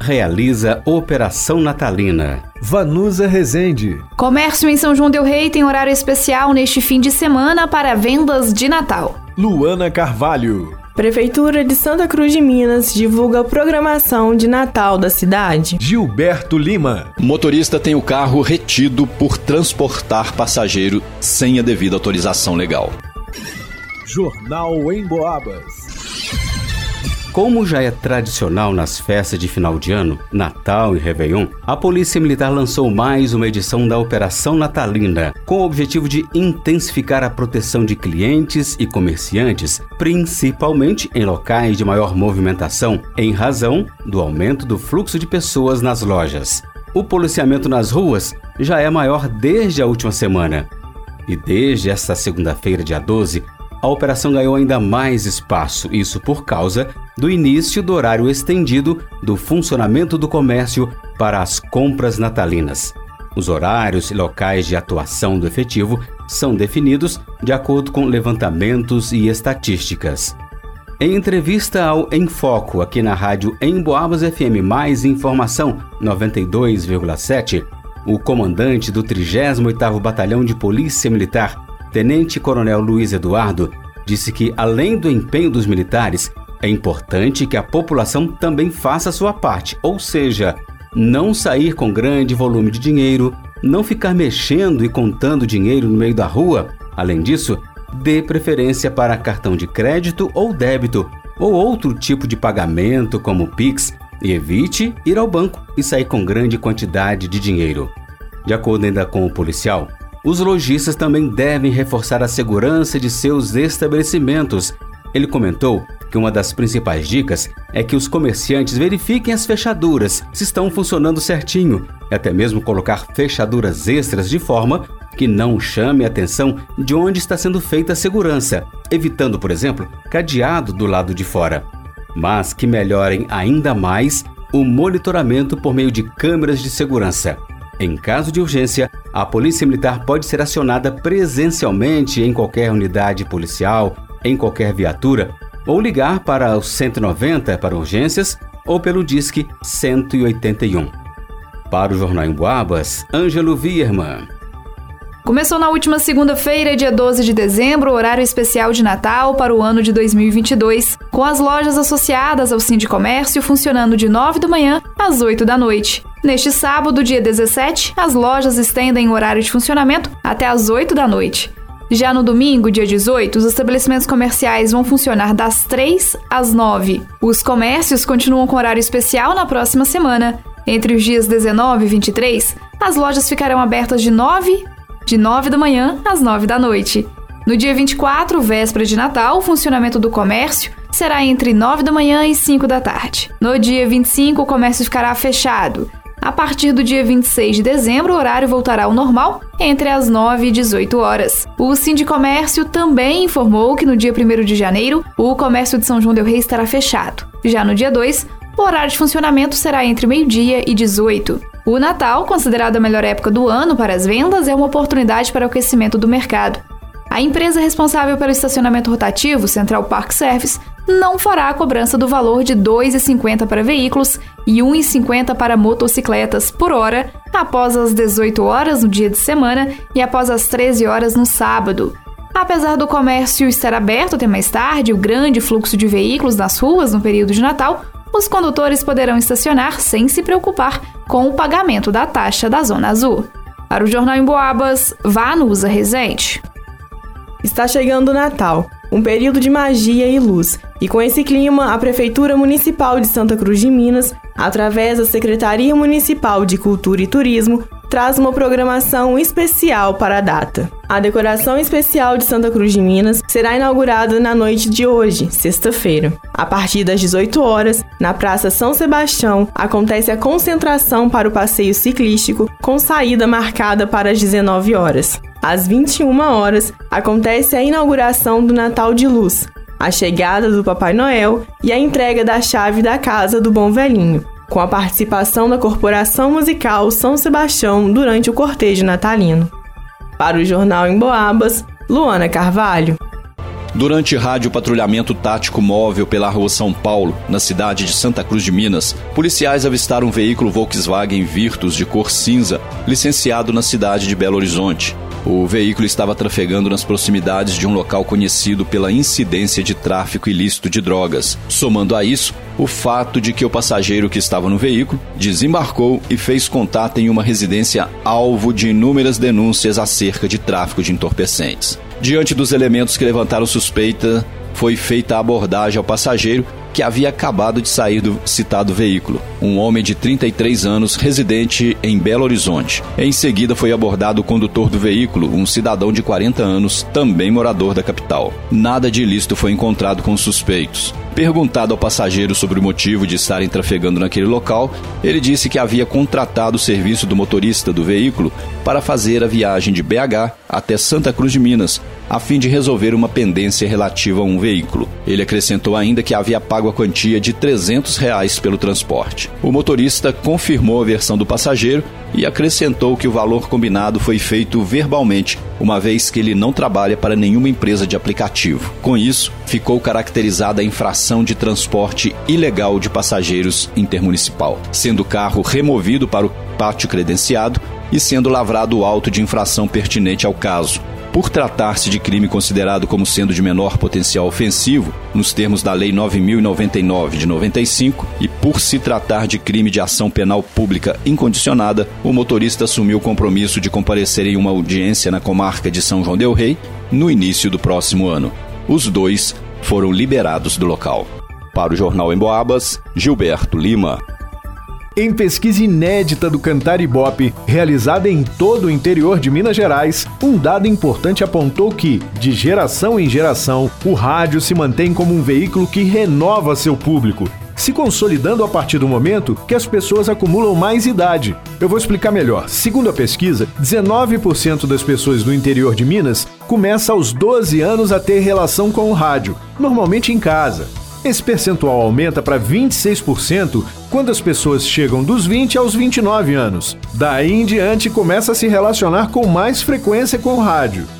realiza Operação Natalina. Vanusa Rezende. Comércio em São João Del Rei tem horário especial neste fim de semana para vendas de Natal. Luana Carvalho. Prefeitura de Santa Cruz de Minas divulga a programação de Natal da cidade. Gilberto Lima. Motorista tem o carro retido por transportar passageiro sem a devida autorização legal. Jornal em Boabas. Como já é tradicional nas festas de final de ano, Natal e Réveillon, a Polícia Militar lançou mais uma edição da Operação Natalina, com o objetivo de intensificar a proteção de clientes e comerciantes, principalmente em locais de maior movimentação, em razão do aumento do fluxo de pessoas nas lojas. O policiamento nas ruas já é maior desde a última semana. E desde esta segunda-feira, dia 12, a operação ganhou ainda mais espaço, isso por causa do início do horário estendido do funcionamento do comércio para as compras natalinas. Os horários e locais de atuação do efetivo são definidos de acordo com levantamentos e estatísticas. Em entrevista ao Em Foco, aqui na rádio Emboabas FM Mais Informação 92,7, o comandante do 38º Batalhão de Polícia Militar, Tenente Coronel Luiz Eduardo disse que, além do empenho dos militares, é importante que a população também faça sua parte, ou seja, não sair com grande volume de dinheiro, não ficar mexendo e contando dinheiro no meio da rua. Além disso, dê preferência para cartão de crédito ou débito, ou outro tipo de pagamento como Pix, e evite ir ao banco e sair com grande quantidade de dinheiro. De acordo ainda com o policial, os lojistas também devem reforçar a segurança de seus estabelecimentos. Ele comentou que uma das principais dicas é que os comerciantes verifiquem as fechaduras, se estão funcionando certinho, e até mesmo colocar fechaduras extras de forma que não chame a atenção de onde está sendo feita a segurança, evitando, por exemplo, cadeado do lado de fora. Mas que melhorem ainda mais o monitoramento por meio de câmeras de segurança. Em caso de urgência, a Polícia Militar pode ser acionada presencialmente em qualquer unidade policial, em qualquer viatura, ou ligar para o 190 para urgências ou pelo Disque 181. Para o Jornal em Boabas, Ângelo Vierman. Começou na última segunda-feira, dia 12 de dezembro, horário especial de Natal para o ano de 2022, com as lojas associadas ao Sindicomércio funcionando de 9 da manhã às 8 da noite. Neste sábado, dia 17, as lojas estendem o horário de funcionamento até às 8 da noite. Já no domingo, dia 18, os estabelecimentos comerciais vão funcionar das 3 às 9. Os comércios continuam com horário especial na próxima semana. Entre os dias 19 e 23, as lojas ficarão abertas de 9 de 9 da manhã às 9 da noite. No dia 24, véspera de Natal, o funcionamento do comércio será entre 9 da manhã e 5 da tarde. No dia 25, o comércio ficará fechado. A partir do dia 26 de dezembro, o horário voltará ao normal, entre as 9 e 18 horas. O Sindicomércio também informou que no dia 1 de janeiro, o comércio de São João del Rei estará fechado. Já no dia 2, o horário de funcionamento será entre meio-dia e 18. O Natal, considerado a melhor época do ano para as vendas, é uma oportunidade para o aquecimento do mercado. A empresa responsável pelo estacionamento rotativo, Central Park Service, não fará a cobrança do valor de R$ 2,50 para veículos e R$ 1,50 para motocicletas por hora, após as 18 horas no dia de semana e após as 13 horas no sábado. Apesar do comércio estar aberto até mais tarde o grande fluxo de veículos nas ruas no período de Natal, os condutores poderão estacionar sem se preocupar com o pagamento da taxa da Zona Azul. Para o Jornal em Boabas, Vanusa Rezende. Está chegando o Natal, um período de magia e luz, e com esse clima, a Prefeitura Municipal de Santa Cruz de Minas, através da Secretaria Municipal de Cultura e Turismo, traz uma programação especial para a data. A decoração especial de Santa Cruz de Minas será inaugurada na noite de hoje, sexta-feira. A partir das 18 horas, na Praça São Sebastião, acontece a concentração para o passeio ciclístico, com saída marcada para as 19 horas. às 21 horas, acontece a inauguração do Natal de Luz, a chegada do Papai Noel e a entrega da chave da casa do Bom Velhinho, com a participação da Corporação Musical São Sebastião durante o cortejo natalino. Para o Jornal em Boabas, Luana Carvalho. Durante rádio patrulhamento tático móvel pela rua São Paulo, na cidade de Santa Cruz de Minas, policiais avistaram um veículo Volkswagen Virtus de cor cinza, licenciado na cidade de Belo Horizonte. O veículo estava trafegando nas proximidades de um local conhecido pela incidência de tráfico ilícito de drogas. Somando a isso, o fato de que o passageiro que estava no veículo desembarcou e fez contato em uma residência alvo de inúmeras denúncias acerca de tráfico de entorpecentes. Diante dos elementos que levantaram suspeita, foi feita a abordagem ao passageiro que havia acabado de sair do citado veículo, um homem de 33 anos residente em Belo Horizonte. Em seguida foi abordado o condutor do veículo, um cidadão de 40 anos, também morador da capital. Nada de ilícito foi encontrado com os suspeitos. Perguntado ao passageiro sobre o motivo de estarem trafegando naquele local, ele disse que havia contratado o serviço do motorista do veículo para fazer a viagem de BH até Santa Cruz de Minas, a fim de resolver uma pendência relativa a um veículo. Ele acrescentou ainda que havia pago a quantia de 300 reais pelo transporte. O motorista confirmou a versão do passageiro e acrescentou que o valor combinado foi feito verbalmente, uma vez que ele não trabalha para nenhuma empresa de aplicativo. Com isso, ficou caracterizada a infração de transporte ilegal de passageiros intermunicipal, sendo o carro removido para o pátio credenciado e sendo lavrado o auto de infração pertinente ao caso. Por tratar-se de crime considerado como sendo de menor potencial ofensivo, nos termos da Lei 9099 de 95, e por se tratar de crime de ação penal pública incondicionada, o motorista assumiu o compromisso de comparecer em uma audiência na comarca de São João Del Rei no início do próximo ano. Os dois foram liberados do local. Para o Jornal em Boabas, Gilberto Lima. Em pesquisa inédita do Cantar Ibope, realizada em todo o interior de Minas Gerais, um dado importante apontou que, de geração em geração, o rádio se mantém como um veículo que renova seu público, se consolidando a partir do momento que as pessoas acumulam mais idade. Eu vou explicar melhor. Segundo a pesquisa, 19% das pessoas do interior de Minas começa aos 12 anos a ter relação com o rádio, normalmente em casa. Esse percentual aumenta para 26% quando as pessoas chegam dos 20 aos 29 anos. Daí em diante começa a se relacionar com mais frequência com o rádio.